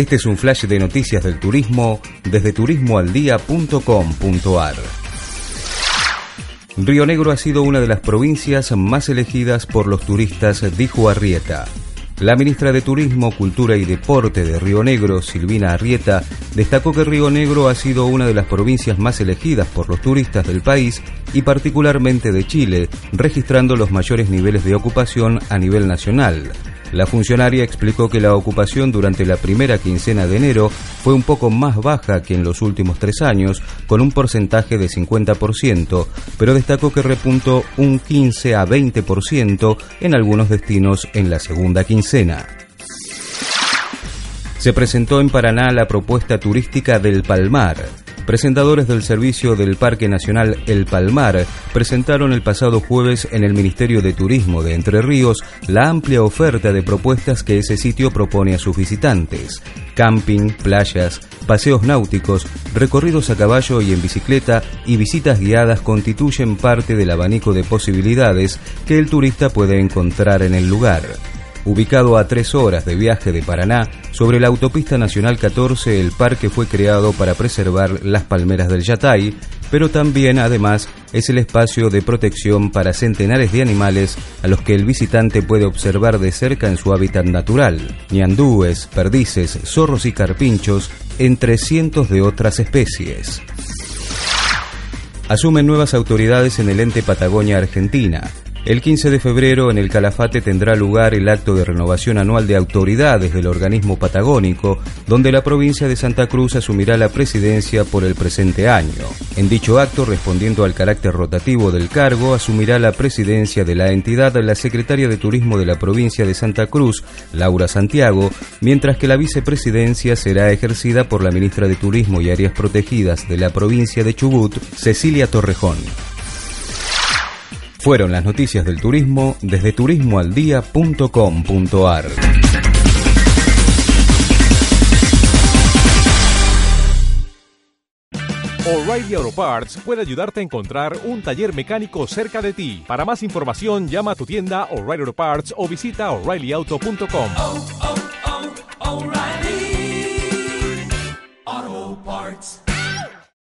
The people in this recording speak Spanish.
Este es un flash de noticias del turismo desde turismoaldía.com.ar. Río Negro ha sido una de las provincias más elegidas por los turistas, dijo Arrieta. La ministra de Turismo, Cultura y Deporte de Río Negro, Silvina Arrieta, destacó que Río Negro ha sido una de las provincias más elegidas por los turistas del país y particularmente de Chile, registrando los mayores niveles de ocupación a nivel nacional. La funcionaria explicó que la ocupación durante la primera quincena de enero fue un poco más baja que en los últimos tres años, con un porcentaje de 50%, pero destacó que repuntó un 15 a 20% en algunos destinos en la segunda quincena. Se presentó en Paraná la propuesta turística del Palmar. Presentadores del servicio del Parque Nacional El Palmar presentaron el pasado jueves en el Ministerio de Turismo de Entre Ríos la amplia oferta de propuestas que ese sitio propone a sus visitantes. Camping, playas, paseos náuticos, recorridos a caballo y en bicicleta y visitas guiadas constituyen parte del abanico de posibilidades que el turista puede encontrar en el lugar. Ubicado a tres horas de viaje de Paraná, sobre la autopista nacional 14, el parque fue creado para preservar las palmeras del Yatay, pero también, además, es el espacio de protección para centenares de animales a los que el visitante puede observar de cerca en su hábitat natural, ñandúes, perdices, zorros y carpinchos, entre cientos de otras especies. Asumen nuevas autoridades en el ente Patagonia Argentina. El 15 de febrero en el Calafate tendrá lugar el acto de renovación anual de autoridades del organismo patagónico, donde la provincia de Santa Cruz asumirá la presidencia por el presente año. En dicho acto, respondiendo al carácter rotativo del cargo, asumirá la presidencia de la entidad la secretaria de Turismo de la provincia de Santa Cruz, Laura Santiago, mientras que la vicepresidencia será ejercida por la ministra de Turismo y Áreas Protegidas de la provincia de Chubut, Cecilia Torrejón. Fueron las noticias del turismo desde turismoaldía.com.ar. O'Reilly Auto Parts puede ayudarte a encontrar un taller mecánico cerca de ti. Para más información, llama a tu tienda O'Reilly Auto Parts o visita oreillyauto.com.